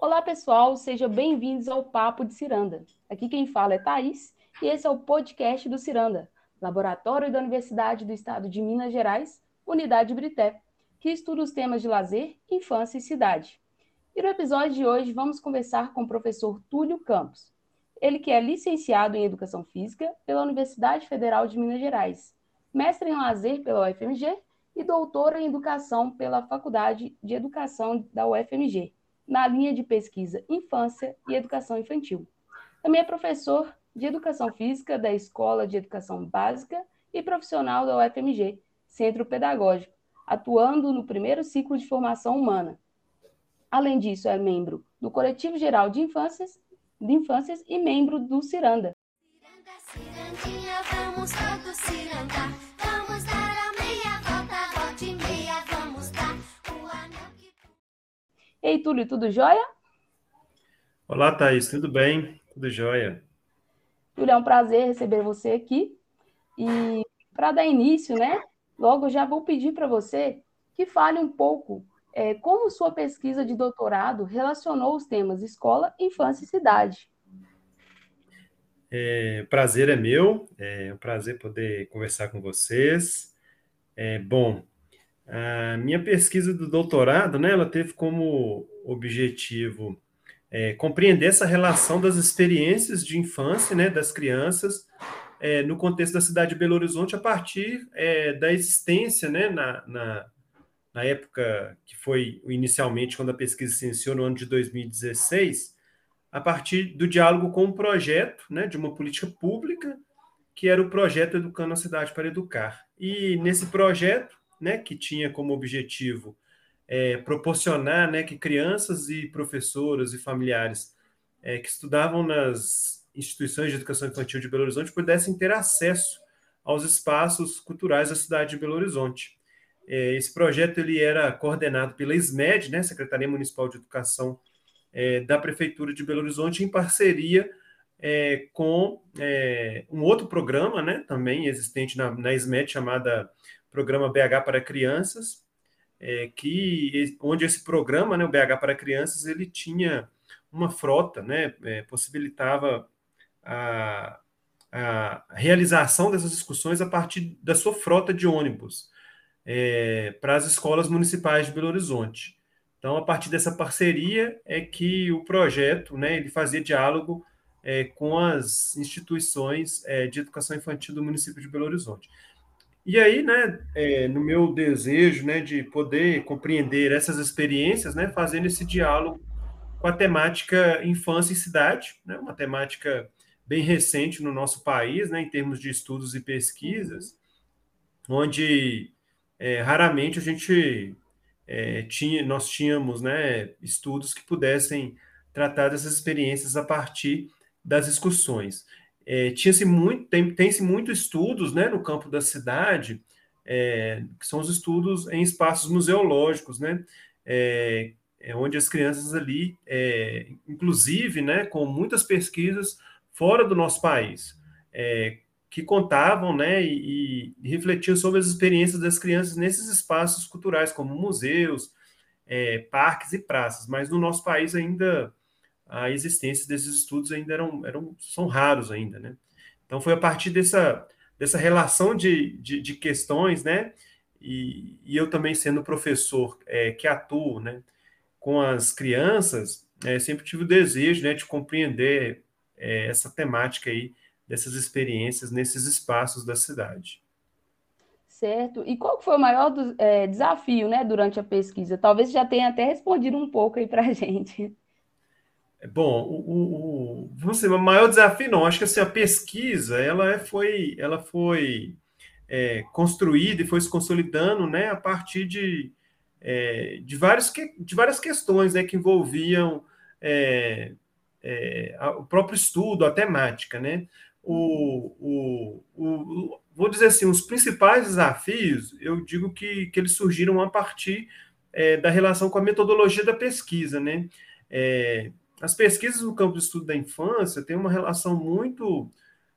Olá, pessoal, sejam bem-vindos ao Papo de Ciranda. Aqui quem fala é Thaís e esse é o podcast do Ciranda, laboratório da Universidade do Estado de Minas Gerais, Unidade Brité, que estuda os temas de lazer, infância e cidade. E no episódio de hoje vamos conversar com o professor Túlio Campos. Ele que é licenciado em Educação Física pela Universidade Federal de Minas Gerais, mestre em lazer pela UFMG e doutor em Educação pela Faculdade de Educação da UFMG na linha de pesquisa Infância e Educação Infantil. Também é professor de Educação Física da Escola de Educação Básica e profissional da UFMG, Centro Pedagógico, atuando no primeiro ciclo de formação humana. Além disso, é membro do Coletivo Geral de Infâncias, de Infâncias e membro do Ciranda. Ciranda, cirandinha, vamos todos cirandar. Ei, Túlio, tudo jóia? Olá, Thaís, tudo bem? Tudo jóia. Túlio, é um prazer receber você aqui. E para dar início, né, logo já vou pedir para você que fale um pouco é, como sua pesquisa de doutorado relacionou os temas escola, infância e cidade. É, prazer é meu, é um prazer poder conversar com vocês. É, bom, a minha pesquisa do doutorado, né, ela teve como objetivo é, compreender essa relação das experiências de infância, né, das crianças, é, no contexto da cidade de Belo Horizonte, a partir é, da existência, né, na, na, na, época que foi inicialmente quando a pesquisa se iniciou, no ano de 2016, a partir do diálogo com um projeto, né, de uma política pública, que era o projeto Educando a Cidade para Educar. E nesse projeto, né, que tinha como objetivo é, proporcionar né, que crianças e professoras e familiares é, que estudavam nas instituições de educação infantil de Belo Horizonte pudessem ter acesso aos espaços culturais da cidade de Belo Horizonte. É, esse projeto ele era coordenado pela SMED, né, Secretaria Municipal de Educação é, da Prefeitura de Belo Horizonte, em parceria é, com é, um outro programa, né, também existente na, na SMED, chamada programa BH para Crianças, é, que onde esse programa, né, o BH para Crianças, ele tinha uma frota, né, é, possibilitava a, a realização dessas discussões a partir da sua frota de ônibus é, para as escolas municipais de Belo Horizonte. Então, a partir dessa parceria é que o projeto, né, ele fazia diálogo é, com as instituições é, de educação infantil do município de Belo Horizonte. E aí, né, é, no meu desejo, né, de poder compreender essas experiências, né, fazendo esse diálogo com a temática infância e cidade, né, uma temática bem recente no nosso país, né, em termos de estudos e pesquisas, onde é, raramente a gente é, tinha, nós tínhamos, né, estudos que pudessem tratar dessas experiências a partir das discussões. É, Tinha-se muito, tem, tem-se muito estudos né, no campo da cidade, é, que são os estudos em espaços museológicos, né? É, é onde as crianças ali, é, inclusive, né, com muitas pesquisas fora do nosso país, é, que contavam, né, e, e, refletiam sobre as experiências das crianças nesses espaços culturais, como museus, parques e praças. Mas no nosso país ainda a existência desses estudos ainda eram, eram são raros ainda, né? Então foi a partir dessa, dessa relação de, de, de questões, né? E, e, eu também sendo professor é, que atuo, né, com as crianças, é, sempre tive o desejo, né, de compreender é, essa temática aí dessas experiências nesses espaços da cidade. Certo. E qual foi o maior do, é, desafio, né, durante a pesquisa? Talvez já tenha até respondido um pouco aí para gente. Bom, o, o, dizer, o maior desafio não, acho que assim, a pesquisa ela é, foi, ela foi é, construída e foi se consolidando né, a partir de, é, de, vários que, de várias questões né, que envolviam é, é a, o próprio estudo, a temática. Né? O, o, o, vou dizer assim, os principais desafios, eu digo que, que eles surgiram a partir é, da relação com a metodologia da pesquisa. Né? É, as pesquisas no campo de estudo da infância têm uma relação muito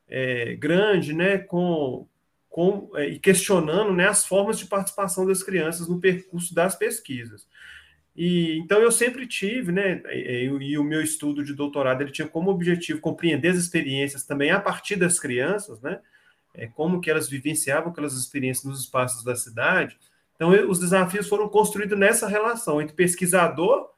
é, grande né, com, com é, e questionando né, as formas de participação das crianças no percurso das pesquisas. E então eu sempre tive, né? E, e, o meu estudo de doutorado ele tinha como objetivo compreender as experiências também a partir das crianças, né? É, como que elas vivenciavam aquelas experiências nos espaços da cidade. Então eu, os desafios foram construídos nessa relação entre pesquisador,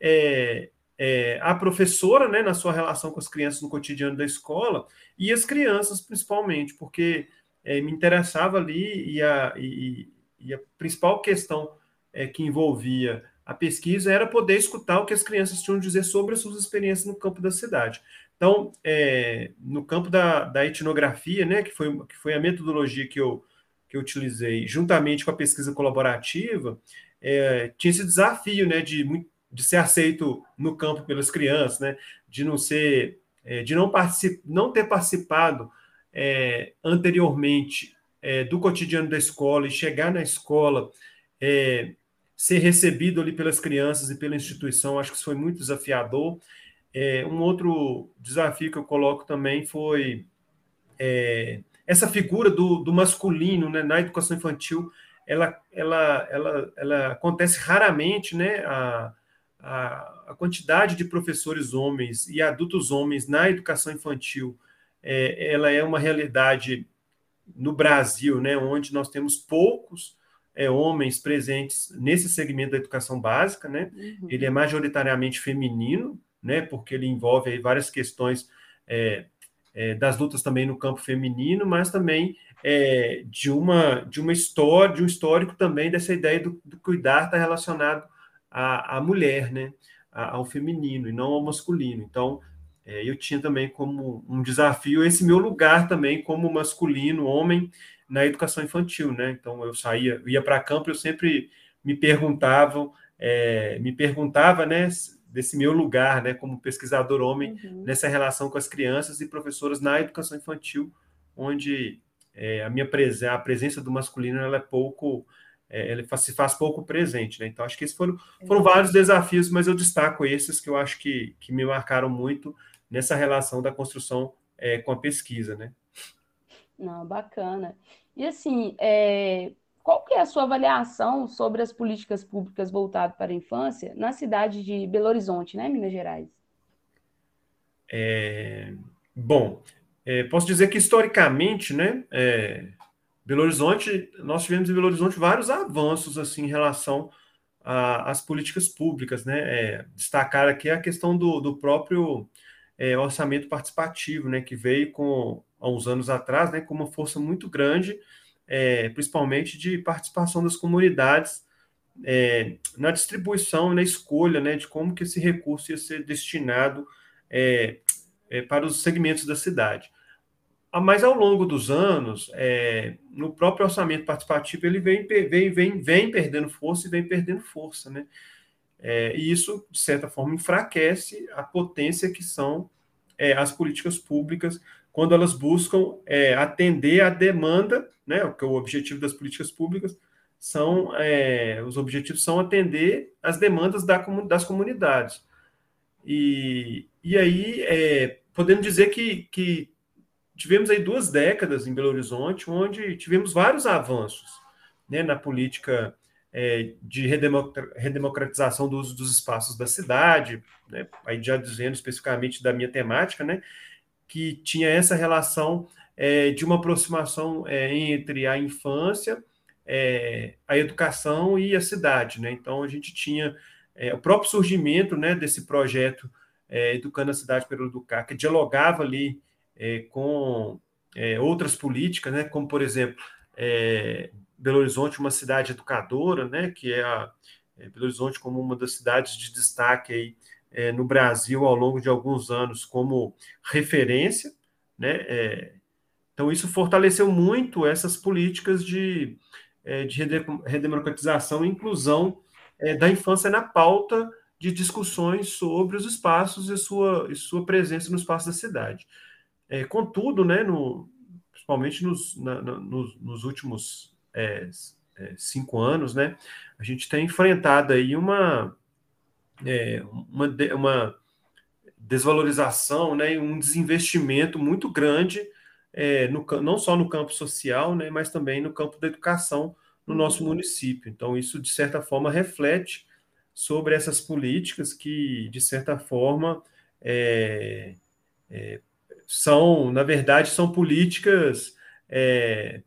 é, é, a professora, né, na sua relação com as crianças no cotidiano da escola e as crianças principalmente, porque é, me interessava ali e a, e, e a principal questão é, que envolvia a pesquisa era poder escutar o que as crianças tinham a dizer sobre as suas experiências no campo da cidade. Então, é, no campo da, da, etnografia, né, que foi, que foi a metodologia que eu, que eu utilizei, juntamente com a pesquisa colaborativa, é, tinha esse desafio né, de, de ser aceito no campo pelas crianças, né, de não ser, é, de não, não ter participado é, anteriormente é, do cotidiano da escola e chegar na escola é, ser recebido ali pelas crianças e pela instituição, acho que isso foi muito desafiador. É, um outro desafio que eu coloco também foi é, essa figura do, do masculino né, na educação infantil, ela, ela, ela, ela acontece raramente, né? A, a, a quantidade de professores homens e adultos homens na educação infantil, é, ela é uma realidade no Brasil, né, onde nós temos poucos é, homens presentes nesse segmento da educação básica, né? Uhum. Ele é majoritariamente feminino, né? Porque ele envolve aí várias questões é, é, das lutas também no campo feminino, mas também é, de uma de uma história, de um histórico também dessa ideia do, do cuidar está relacionado à, à mulher, né? A, ao feminino e não ao masculino. Então é, eu tinha também como um desafio esse meu lugar também como masculino, homem, na educação infantil, né? Então eu saía, eu ia para campo, eu sempre me perguntavam, é, me perguntava, né, desse meu lugar, né, como pesquisador homem uhum. nessa relação com as crianças e professoras na educação infantil, onde é, a minha presença, a presença do masculino, ela é pouco, é, ela se faz pouco presente, né? Então acho que esses foram, foram vários desafios, mas eu destaco esses que eu acho que, que me marcaram muito nessa relação da construção é, com a pesquisa, né? Não, bacana. E assim, é, qual que é a sua avaliação sobre as políticas públicas voltadas para a infância na cidade de Belo Horizonte, né, Minas Gerais? É, bom, é, posso dizer que historicamente, né, é, Belo Horizonte, nós tivemos em Belo Horizonte vários avanços assim em relação às políticas públicas, né? É, destacar aqui a questão do, do próprio é, orçamento participativo, né, que veio com há uns anos atrás, né, com uma força muito grande, é, principalmente de participação das comunidades é, na distribuição, na escolha, né, de como que esse recurso ia ser destinado é, é para os segmentos da cidade. Ah, mas ao longo dos anos, é, no próprio orçamento participativo, ele vem, vem, vem, vem perdendo força e vem perdendo força, né? É, e isso, de certa forma, enfraquece a potência que são é, as políticas públicas quando elas buscam é, atender a demanda, né, que o objetivo das políticas públicas são, é, os objetivos são atender as demandas da, das comunidades. E, e aí, é, podendo dizer que, que tivemos aí duas décadas em Belo Horizonte, onde tivemos vários avanços né, na política é, de redemocratização do uso dos espaços da cidade, né, aí já dizendo especificamente da minha temática, né, que tinha essa relação é, de uma aproximação é, entre a infância, é, a educação e a cidade. Né? Então, a gente tinha é, o próprio surgimento né, desse projeto é, Educando a Cidade pelo Educar, que dialogava ali com outras políticas, né, como, por exemplo, Belo Horizonte, uma cidade educadora, né, que é a é, Belo Horizonte como uma das cidades de destaque aí, é, no Brasil ao longo de alguns anos como referência, né? É, então isso fortaleceu muito essas políticas de, é, de redemocratização e inclusão é, da infância na pauta de discussões sobre os espaços e sua, e sua presença no espaço da cidade. É, contudo, né, no, principalmente nos, na, nos, nos últimos é, é, cinco anos, né, a gente tem enfrentado aí uma, é, uma, uma desvalorização, né, um desinvestimento muito grande, é, no, não só no campo social, né, mas também no campo da educação no nosso município. Então, isso, de certa forma, reflete sobre essas políticas que, de certa forma, é, é, são, na verdade, são políticas, é,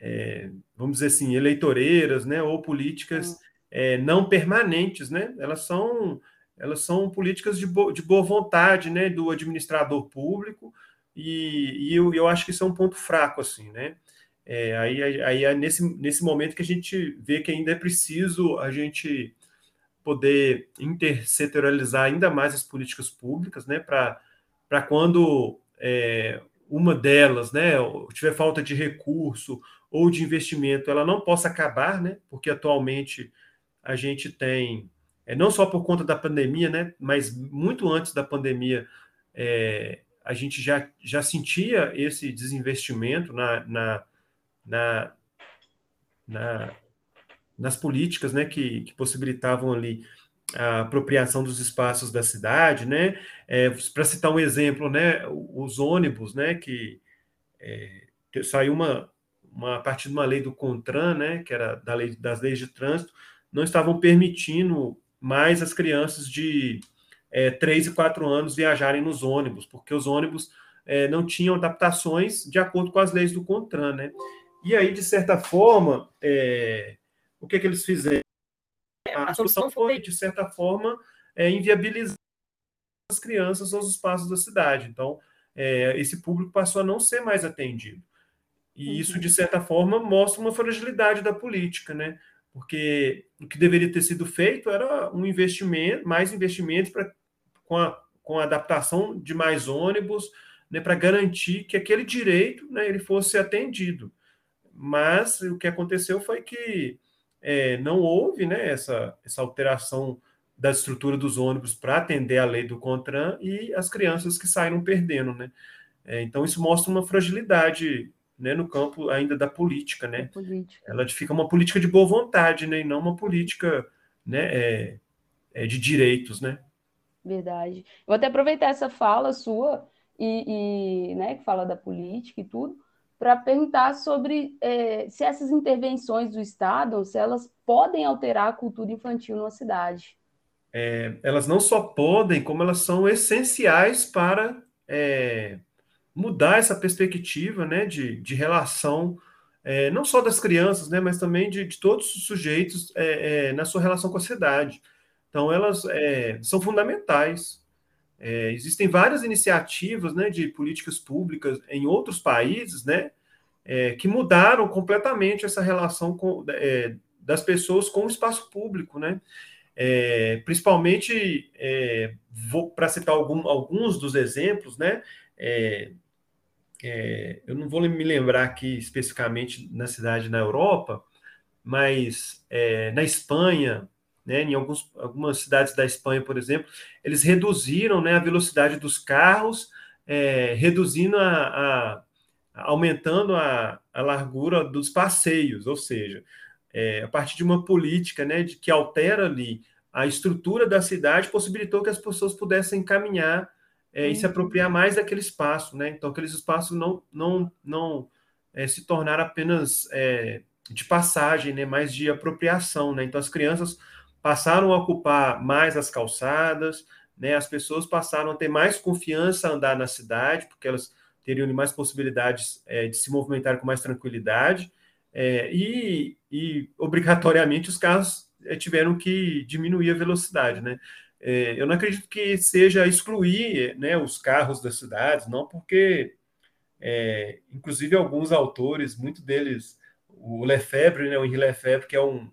é vamos dizer assim, eleitoreiras, né, ou políticas é, não permanentes, né? Elas são, elas são políticas de, bo, de boa vontade, né, do administrador público, e, e eu, eu acho que isso é um ponto fraco, assim, né? É, aí, aí é nesse, nesse momento que a gente vê que ainda é preciso a gente poder intersetorializar ainda mais as políticas públicas, né, para quando é, uma delas, né, tiver falta de recurso ou de investimento, ela não possa acabar, né, porque atualmente a gente tem, é, não só por conta da pandemia, né, mas muito antes da pandemia, é, a gente já, já sentia esse desinvestimento na, na, na, na nas políticas né, que, que possibilitavam ali a apropriação dos espaços da cidade, né? É, Para citar um exemplo, né, os ônibus, né, que é, saiu uma, uma a partir de uma lei do Contran, né, que era da lei das leis de trânsito, não estavam permitindo mais as crianças de é, 3 e 4 anos viajarem nos ônibus, porque os ônibus é, não tinham adaptações de acordo com as leis do Contran, né? E aí, de certa forma, é, o que, que eles fizeram? A solução foi, de certa forma, é, inviabilizar as crianças aos espaços da cidade. Então, é, esse público passou a não ser mais atendido. E uhum. isso, de certa forma, mostra uma fragilidade da política, né? Porque o que deveria ter sido feito era um investimento, mais investimentos para com a, com a adaptação de mais ônibus, né, para garantir que aquele direito né, ele fosse atendido. Mas o que aconteceu foi que é, não houve né, essa, essa alteração da estrutura dos ônibus para atender a lei do CONTRAN e as crianças que saíram perdendo. Né? É, então, isso mostra uma fragilidade né, no campo ainda da política. Né? Política. Ela fica uma política de boa vontade né, e não uma política né, é, é de direitos. Né? Verdade. Vou até aproveitar essa fala sua e, e né, que fala da política e tudo, para perguntar sobre é, se essas intervenções do Estado, se elas podem alterar a cultura infantil numa cidade. É, elas não só podem, como elas são essenciais para é, mudar essa perspectiva né, de, de relação, é, não só das crianças, né, mas também de, de todos os sujeitos é, é, na sua relação com a cidade. Então, elas são fundamentais é, existem várias iniciativas né, de políticas públicas em outros países né, é, que mudaram completamente essa relação com, é, das pessoas com o espaço público. Né? É, principalmente, é, para citar algum, alguns dos exemplos, né, é, eu não vou me lembrar aqui especificamente na cidade na Europa, mas na Espanha, né, em alguns, algumas cidades da Espanha, por exemplo, eles reduziram né, a velocidade dos carros, é, reduzindo a, a, aumentando a, a largura dos passeios, ou seja, é, a partir de uma política né, de que altera ali a estrutura da cidade, possibilitou que as pessoas pudessem caminhar é, e se uhum. apropriar mais daquele espaço, né? Então, aqueles espaços não, não, não é, se tornaram apenas é, de passagem, né? Mais de apropriação, né? Então, as crianças passaram a ocupar mais as calçadas, né? As pessoas passaram a ter mais confiança a andar na cidade, porque elas teriam mais possibilidades é, de se movimentar com mais tranquilidade, é, e, e, obrigatoriamente os carros é, tiveram que diminuir a velocidade, né? É, eu não acredito que seja excluir né, os carros das cidades, não, porque, é, inclusive, alguns autores, muito deles, o Lefebvre, né, o Henri Lefebvre, que é um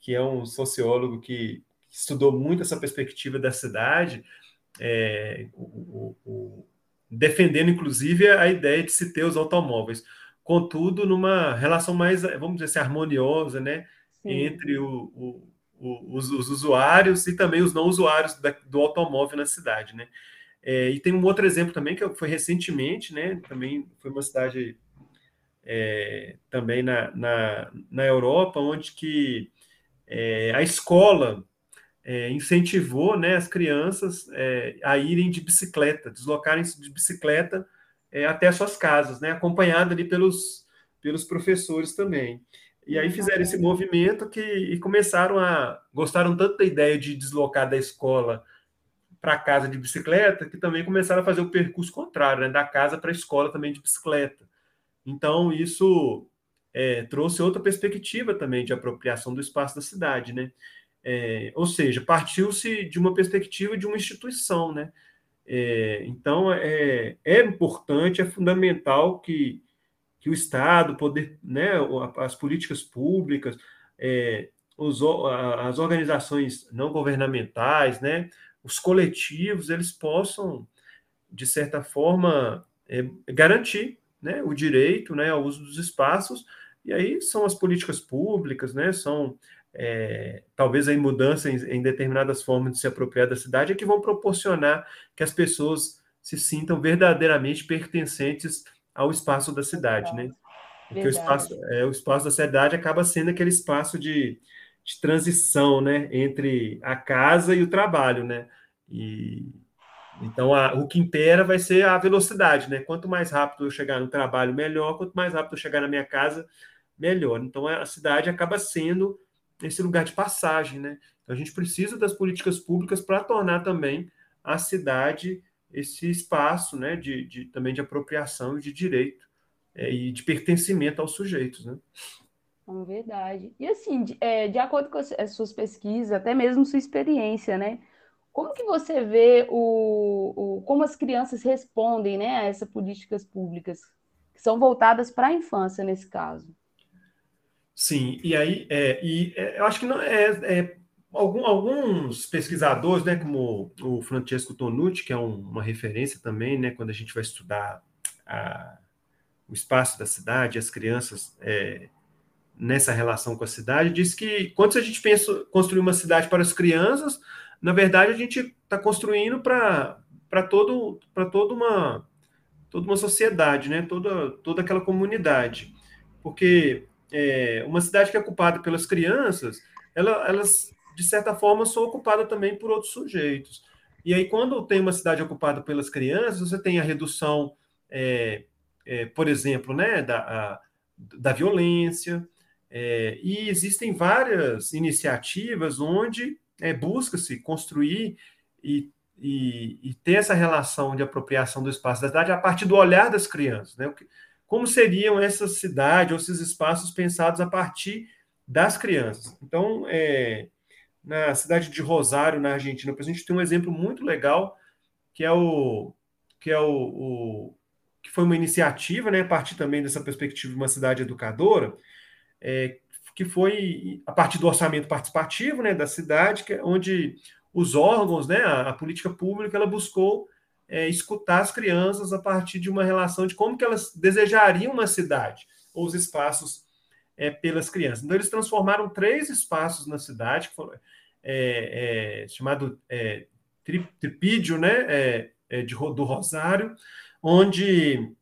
que é um sociólogo que estudou muito essa perspectiva da cidade, é, o, o, defendendo inclusive a ideia de se ter os automóveis, contudo numa relação mais, vamos dizer assim, harmoniosa, né, Sim. entre o, os, os, usuários e também os não usuários da, do automóvel na cidade, né. É, e tem um outro exemplo também que foi recentemente, né, também foi uma cidade é, também na, na, na Europa, onde que é, a escola é, incentivou né, as crianças é, a irem de bicicleta, deslocarem-se de bicicleta é, até suas casas, né, acompanhada ali pelos, pelos professores também. E aí fizeram esse movimento que e começaram a gostaram tanto da ideia de deslocar da escola para casa de bicicleta que também começaram a fazer o percurso contrário, né? da casa para a escola também de bicicleta. Então isso é, trouxe outra perspectiva também de apropriação do espaço da cidade, né? É, ou seja, partiu-se de uma perspectiva de uma instituição, né? É, então é, é importante, é fundamental que, que o Estado, poder, né, as políticas públicas, é, os, as organizações não governamentais, né, os coletivos, eles possam, de certa forma, é, garantir né, o direito né, ao uso dos espaços, e aí são as políticas públicas, né, são é, talvez aí mudanças em, em, determinadas formas de se apropriar da cidade, é que vão proporcionar que as pessoas se sintam verdadeiramente pertencentes ao espaço da cidade, né? Porque o espaço, é, o espaço da cidade acaba sendo aquele espaço de, de transição, né, entre a casa e o trabalho, né? E então a, o que impera vai ser a velocidade, né? Quanto mais rápido eu chegar no trabalho, melhor. Quanto mais rápido eu chegar na minha casa, melhor. Então a cidade acaba sendo esse lugar de passagem, né? Então a gente precisa das políticas públicas para tornar também a cidade esse espaço, né, de, de também de apropriação e de direito é, e de pertencimento aos sujeitos, né? É verdade. E assim, de, é, de acordo com as, as, suas pesquisas, até mesmo sua experiência, né? Como que você vê o, o como as crianças respondem, né, a essas políticas públicas que são voltadas para a infância nesse caso? Sim, e aí, é, e é, eu acho que não é, é algum, alguns pesquisadores, né, como o Francesco Tonucci, que é um, uma referência também, né, quando a gente vai estudar a, o espaço da cidade, as crianças é, nessa relação com a cidade, diz que quando a gente pensa construir uma cidade para as crianças, na verdade a gente está construindo para todo para toda uma toda uma sociedade, né, toda toda aquela comunidade, porque é, uma cidade que é ocupada pelas crianças, ela, elas, de certa forma, são ocupadas também por outros sujeitos. E aí, quando tem uma cidade ocupada pelas crianças, você tem a redução, é, é, por exemplo, né, da, a, da violência, é, e existem várias iniciativas onde é, busca-se construir e, e, e, ter essa relação de apropriação do espaço da cidade a partir do olhar das crianças. Né? como seriam essas cidades ou esses espaços pensados a partir das crianças. Então, é, na cidade de Rosário, na Argentina, a gente tem um exemplo muito legal que é o que é o, o que foi uma iniciativa, né, a partir também dessa perspectiva de uma cidade educadora, é, que foi a partir do orçamento participativo, né, da cidade, que, é onde os órgãos, né, a, a política pública, ela buscou é, escutar as crianças a partir de uma relação de como que elas desejariam uma cidade, ou os espaços é, pelas crianças. Então, eles transformaram três espaços na cidade, que foram, é, é chamado é, tripídio né, de, do Rosário, onde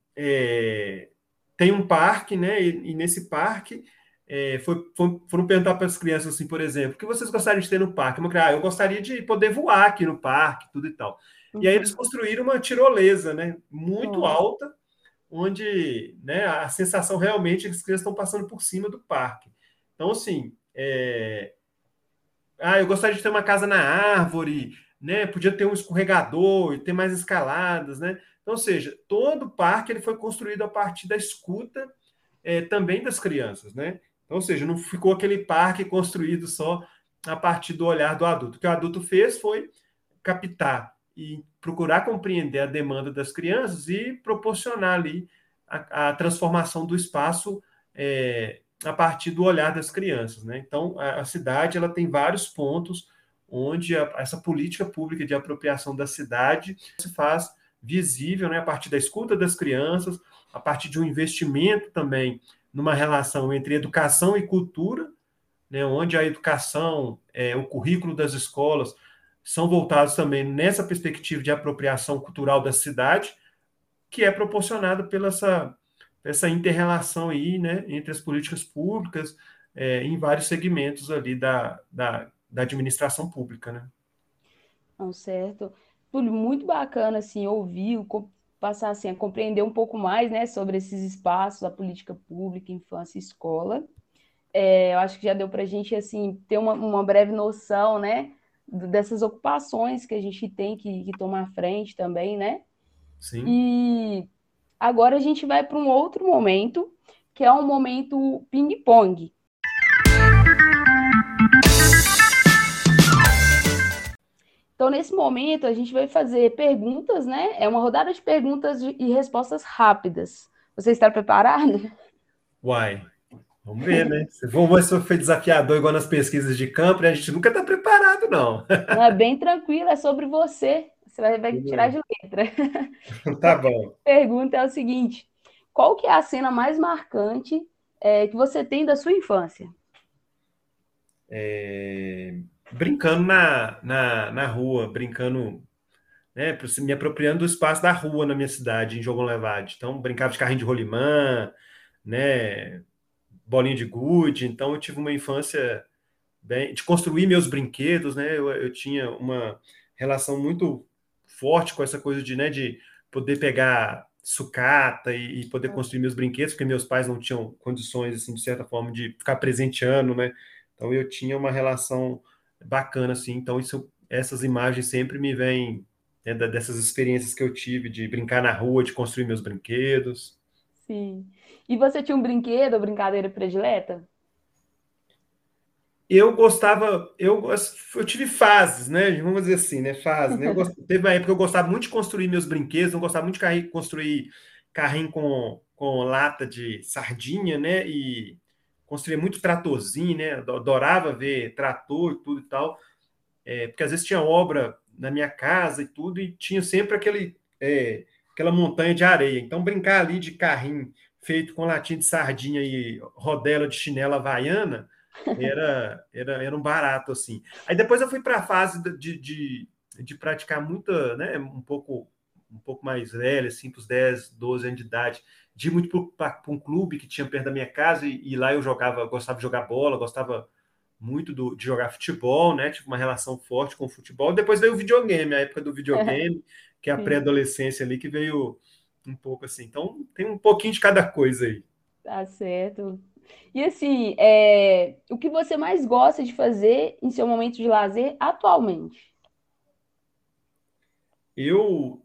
tem um parque, né, e, e nesse parque foi, foi, foram perguntar para as crianças assim, por exemplo, o que vocês gostariam de ter no parque? Ah, eu gostaria de poder voar aqui no parque, tudo e tal. Uhum. E aí eles construíram uma tirolesa, né? Muito uhum. alta, onde né, a sensação realmente é que as crianças estão passando por cima do parque. Então, assim, é... ah, eu gostaria de ter uma casa na árvore, né? Podia ter um escorregador, ter mais escaladas, né? Então, ou seja, todo o parque ele foi construído a partir da escuta é, também das crianças, né? Ou seja, não ficou aquele parque construído só a partir do olhar do adulto. O que o adulto fez foi captar e procurar compreender a demanda das crianças e proporcionar ali a, a transformação do espaço é, a partir do olhar das crianças. Né? Então, a, a cidade ela tem vários pontos onde a, essa política pública de apropriação da cidade se faz visível né, a partir da escuta das crianças, a partir de um investimento também numa relação entre educação e cultura, né, onde a educação, é, o currículo das escolas são voltados também nessa perspectiva de apropriação cultural da cidade, que é proporcionada pela essa, essa inter-relação aí, né, entre as políticas públicas é, em vários segmentos ali da, da, da administração pública, né? Não, certo. Túlio, muito bacana, assim, ouvir, passar, assim, a compreender um pouco mais, né, sobre esses espaços, a política pública, infância e escola. é, eu acho que já deu para a gente assim ter uma, uma breve noção, né, dessas ocupações que a gente tem que, que tomar frente também, né? Sim. E agora a gente vai para um outro momento, que é um momento ping-pong. Então, nesse momento, a gente vai fazer perguntas, né? É uma rodada de perguntas e respostas rápidas. Você está preparado? Uai, vamos ver, né? Vamos ver se fui desafiador igual nas pesquisas de campo, né? A gente nunca está preparado, não. Não, é bem tranquilo, é sobre você. Você vai, vai tirar de letra. Tá bom. A pergunta é o seguinte: qual que é a cena mais marcante é, que você tem da sua infância? É brincando na, na, na rua, brincando, né, me apropriando do espaço da rua na minha cidade, em Jogão Levade. Então, brincava de carrinho de rolimã, né, bolinha de gude. Então, eu tive uma infância bem, de construir meus brinquedos, né, eu, eu tinha uma relação muito forte com essa coisa de, né, de poder pegar sucata e, e, poder construir meus brinquedos, porque meus pais não tinham condições, assim, de certa forma, de ficar presenteando, né? Então eu tinha uma relação bacana, assim. Então, isso, essas imagens sempre me vêm né, dessas experiências que eu tive de brincar na rua, de construir meus brinquedos. Sim. E você tinha um brinquedo ou brincadeira predileta? Eu gostava, eu, eu tive fases, né? Vamos dizer assim, né? Fases, né? Teve uma época que eu gostava muito de construir meus brinquedos, eu gostava muito de carrinho, construir carrinho com, com lata de sardinha, né? E construía muito tratorzinho, né? Adorava ver trator e tudo e tal, é, porque às vezes tinha obra na minha casa e tudo, e tinha sempre aquele, é, aquela montanha de areia. Então, brincar ali de carrinho feito com latinha de sardinha e rodela de chinela havaiana era, era, era um barato, assim. Aí depois eu fui para a fase de, de, de praticar muita, né, um pouco um pouco mais velha, assim, para os 10, 12 anos de idade, de muito para um clube que tinha perto da minha casa e, e, lá eu jogava, gostava de jogar bola, gostava muito do, de jogar futebol, né? Tive uma relação forte com o futebol. Depois veio o videogame, a época do videogame, que é a pré-adolescência ali, que veio um pouco assim. Então, tem um pouquinho de cada coisa aí. Tá certo. E assim, é... o que você mais gosta de fazer em seu momento de lazer atualmente? Eu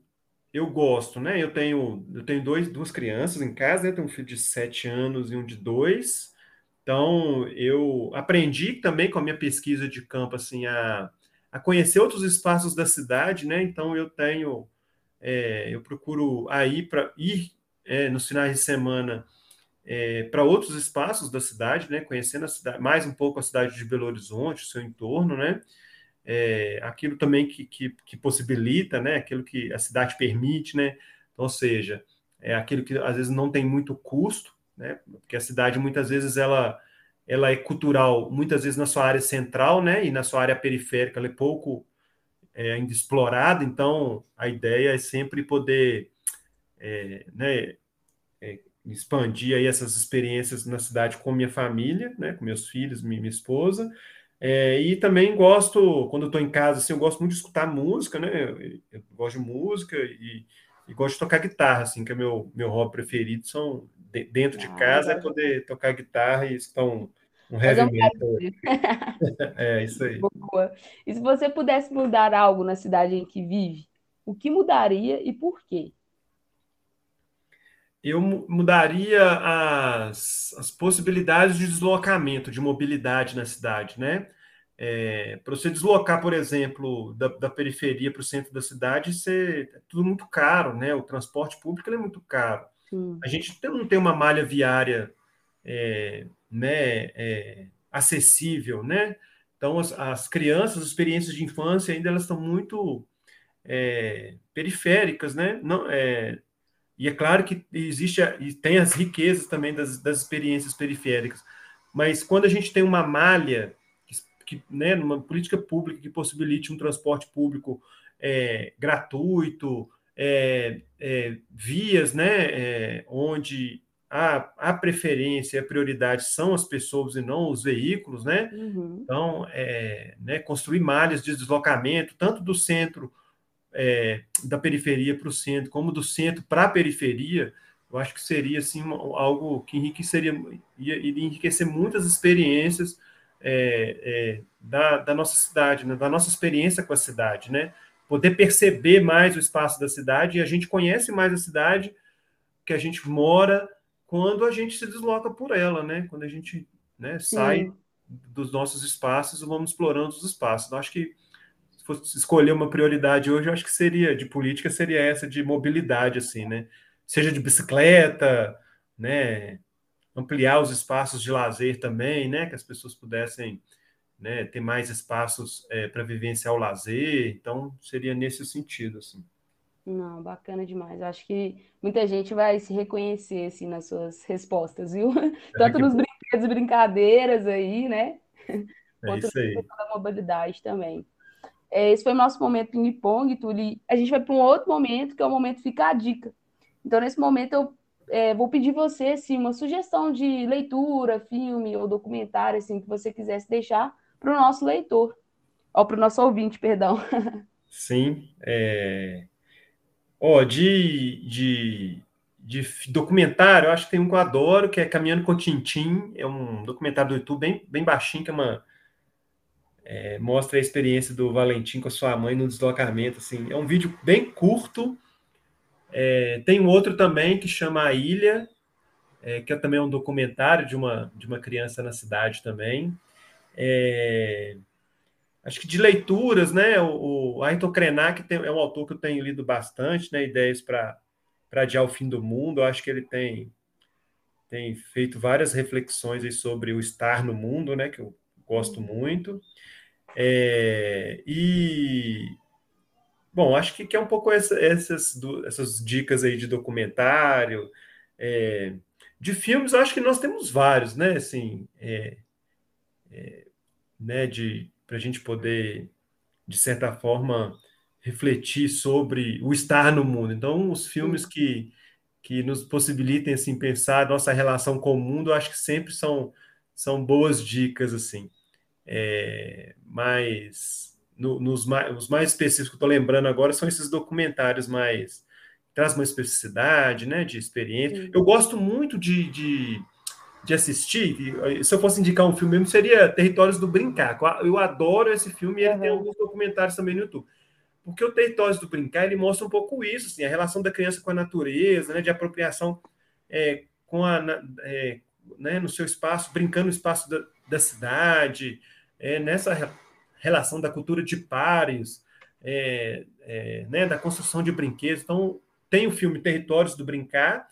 eu gosto, né? Eu tenho, eu tenho dois, duas crianças em casa, né? Tenho um filho de sete anos e um de dois. Então, eu aprendi também com a minha pesquisa de campo, assim, a, a conhecer outros espaços da cidade, né? Então, eu tenho, é, eu procuro aí para ir é, nos finais de semana é, para outros espaços da cidade, né? Conhecendo a cidade, mais um pouco a cidade de Belo Horizonte, o seu entorno, né? É, aquilo também que, que, que, possibilita, né, aquilo que a cidade permite, né, ou seja, é aquilo que às vezes não tem muito custo, né, porque a cidade muitas vezes ela, ela é cultural, muitas vezes na sua área central, né, e na sua área periférica ela é pouco é, ainda explorada, então a ideia é sempre poder, é, né, é, expandir aí essas experiências na cidade com minha família, né, com meus filhos, minha, minha esposa, é, e também gosto, quando eu estou em casa, assim, eu gosto muito de escutar música, né? Eu, eu gosto de música e, e, gosto de tocar guitarra, assim, que é meu, meu hobby preferido. São de, dentro de ah, casa é poder tocar guitarra e escutar um, um heavy metal. é, isso aí. Boa. E se você pudesse mudar algo na cidade em que vive, o que mudaria e por quê? Eu mudaria as, as possibilidades de deslocamento, de mobilidade na cidade, né? É, para você deslocar, por exemplo, da, da periferia para o centro da cidade, isso é, tudo muito caro, né? O transporte público é muito caro. Sim. A gente não tem uma malha viária é, né, é, acessível, né? Então, as, as, crianças, as experiências de infância ainda elas estão muito é, periféricas, né? Não, é, e é claro que existe e tem as riquezas também das, das experiências periféricas, mas quando a gente tem uma malha, que, que né, numa política pública que possibilite um transporte público é, gratuito, é, é, vias né, é, onde a, a preferência, a prioridade são as pessoas e não os veículos, né? Uhum. Então, é, né, construir malhas de deslocamento, tanto do centro é, da periferia para o centro, como do centro para a periferia, eu acho que seria assim algo que enriqueceria, ia, iria enriquecer muitas experiências é, é, da, da, nossa cidade, né? da nossa experiência com a cidade, né? Poder perceber mais o espaço da cidade e a gente conhece mais a cidade que a gente mora quando a gente se desloca por ela, né? Quando a gente né, sai dos nossos espaços e vamos explorando os espaços. Eu acho que fosse escolher uma prioridade hoje, eu acho que seria de política seria essa de mobilidade, assim, né? seja de bicicleta, né, ampliar os espaços de lazer também, né, que as pessoas pudessem né, ter mais espaços é, para vivenciar o lazer. Então, seria nesse sentido, assim. Não, bacana demais. Acho que muita gente vai se reconhecer assim nas suas respostas, viu? Tanto nos brinquedos, brincadeiras aí, né? É Quanto isso aí. na mobilidade também. É, esse foi o nosso momento ping-pong, Tuli. A gente vai para um outro momento, que é o momento Fica a Dica. Então, nesse momento, eu é, vou pedir você assim, uma sugestão de leitura, filme ou documentário assim, que você quisesse deixar para o nosso leitor, ou para o nosso ouvinte, perdão. Sim. É... Oh, de, de, de documentário, eu acho que tem um que eu adoro, que é Caminhando com Tintim. É um documentário do YouTube bem, bem baixinho, que é uma. É, mostra a experiência do Valentim com a sua mãe no deslocamento. Assim. É um vídeo bem curto, é, tem um outro também que chama A Ilha, é, que é também um documentário de uma, de uma criança na cidade também. É, acho que de leituras, né? O, o Ayrton Krenak tem, é um autor que eu tenho lido bastante, né? Ideias para adiar o fim do mundo. Eu acho que ele tem, tem feito várias reflexões sobre o estar no mundo, né? Que eu gosto muito. É, e Bom, acho que, que é um pouco essa, essas, essas dicas aí de documentário. É, de filmes, acho que nós temos vários, né? Assim, é, é, né, de para a gente poder, de certa forma, refletir sobre o estar no mundo. Então, os filmes que, que nos possibilitem assim pensar nossa relação com o mundo, acho que sempre são são boas dicas assim. É, mas no, nos mais, os mais específicos que estou lembrando agora são esses documentários mais traz uma especificidade, né, de experiência. Sim. Eu gosto muito de, de, de, assistir. Se eu fosse indicar um filme mesmo, seria Territórios do Brincar. Eu adoro esse filme e ele uhum. tem alguns documentários também no YouTube. Porque o Territórios do Brincar ele mostra um pouco isso, assim, a relação da criança com a natureza, né, de apropriação é, com a, é, né, no seu espaço, brincando no espaço da, da cidade, é, nessa relação da cultura de pares, é, é, né, da construção de brinquedos. Então, tem o filme Territórios do Brincar,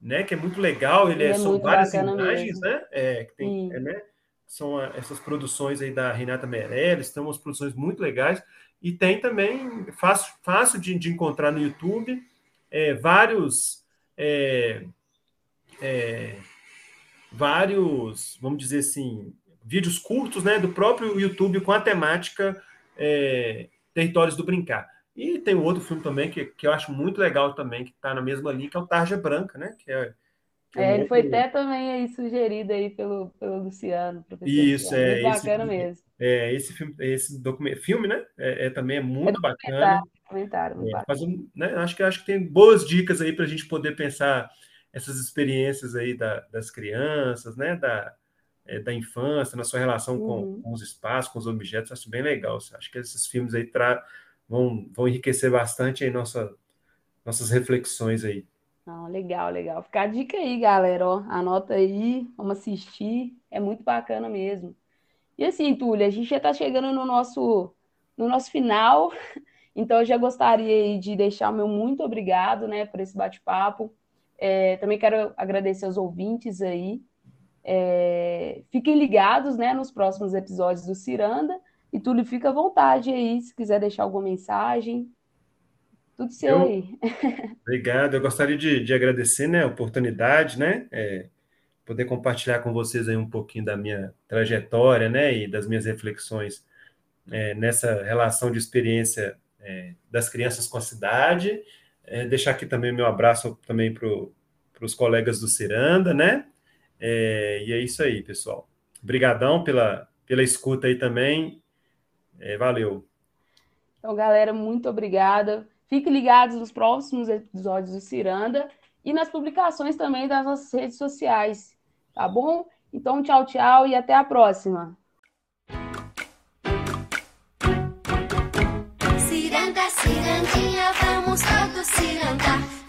né, que é muito legal, ele, ele é, são várias imagens, mesmo. né, é, que tem, é, né, são essas produções aí da Renata Meirelles, são umas produções muito legais, e tem também, fácil, fácil de, de encontrar no YouTube, é, vários, é, é, vários, vamos dizer assim, vídeos curtos né, do próprio YouTube com a temática é, Territórios do Brincar. E tem um outro filme também que, que eu acho muito legal também, que está na mesma linha, que é o Tarja Branca, né? Que é, que é, é ele foi até também aí sugerido aí pelo, pelo Luciano, Isso, Luciano. é. Muito bacana mesmo. É, esse filme, esse documento, filme, né? É, é também é muito é bacana. Comentário, muito é, um, né, acho, que, acho que tem boas dicas aí para a gente poder pensar essas experiências aí da, das crianças, né? Da, é, da infância, na sua relação uhum. com, com, os espaços, com os objetos, acho bem legal. Acho que esses filmes aí tra vão, vão enriquecer bastante aí nossa, nossas reflexões aí. Não, legal, legal. Fica a dica aí, galera. Ó, anota aí, vamos assistir. É muito bacana mesmo. E assim, Túlia, a gente já está chegando no nosso, no nosso final. Então, eu já gostaria de deixar o meu muito obrigado né, por esse bate-papo. É, também quero agradecer aos ouvintes aí é, fiquem ligados né, nos próximos episódios do Ciranda. E Túlio, fica à vontade aí, se quiser deixar alguma mensagem. Tudo seu eu, aí. Obrigado. Eu gostaria de, de agradecer né, a oportunidade, né? É, poder compartilhar com vocês aí um pouquinho da minha trajetória, né? E das minhas reflexões é, nessa relação de experiência é, das crianças com a cidade. É, deixar aqui também meu abraço também para os colegas do Ciranda, né? É, e é isso aí, pessoal. Obrigadão pela, pela escuta aí também. É, valeu. Então, galera, muito obrigada. Fiquem ligados nos próximos episódios do Ciranda. e nas publicações também das nossas redes sociais, tá bom? Então, tchau, tchau e até a próxima. 能打。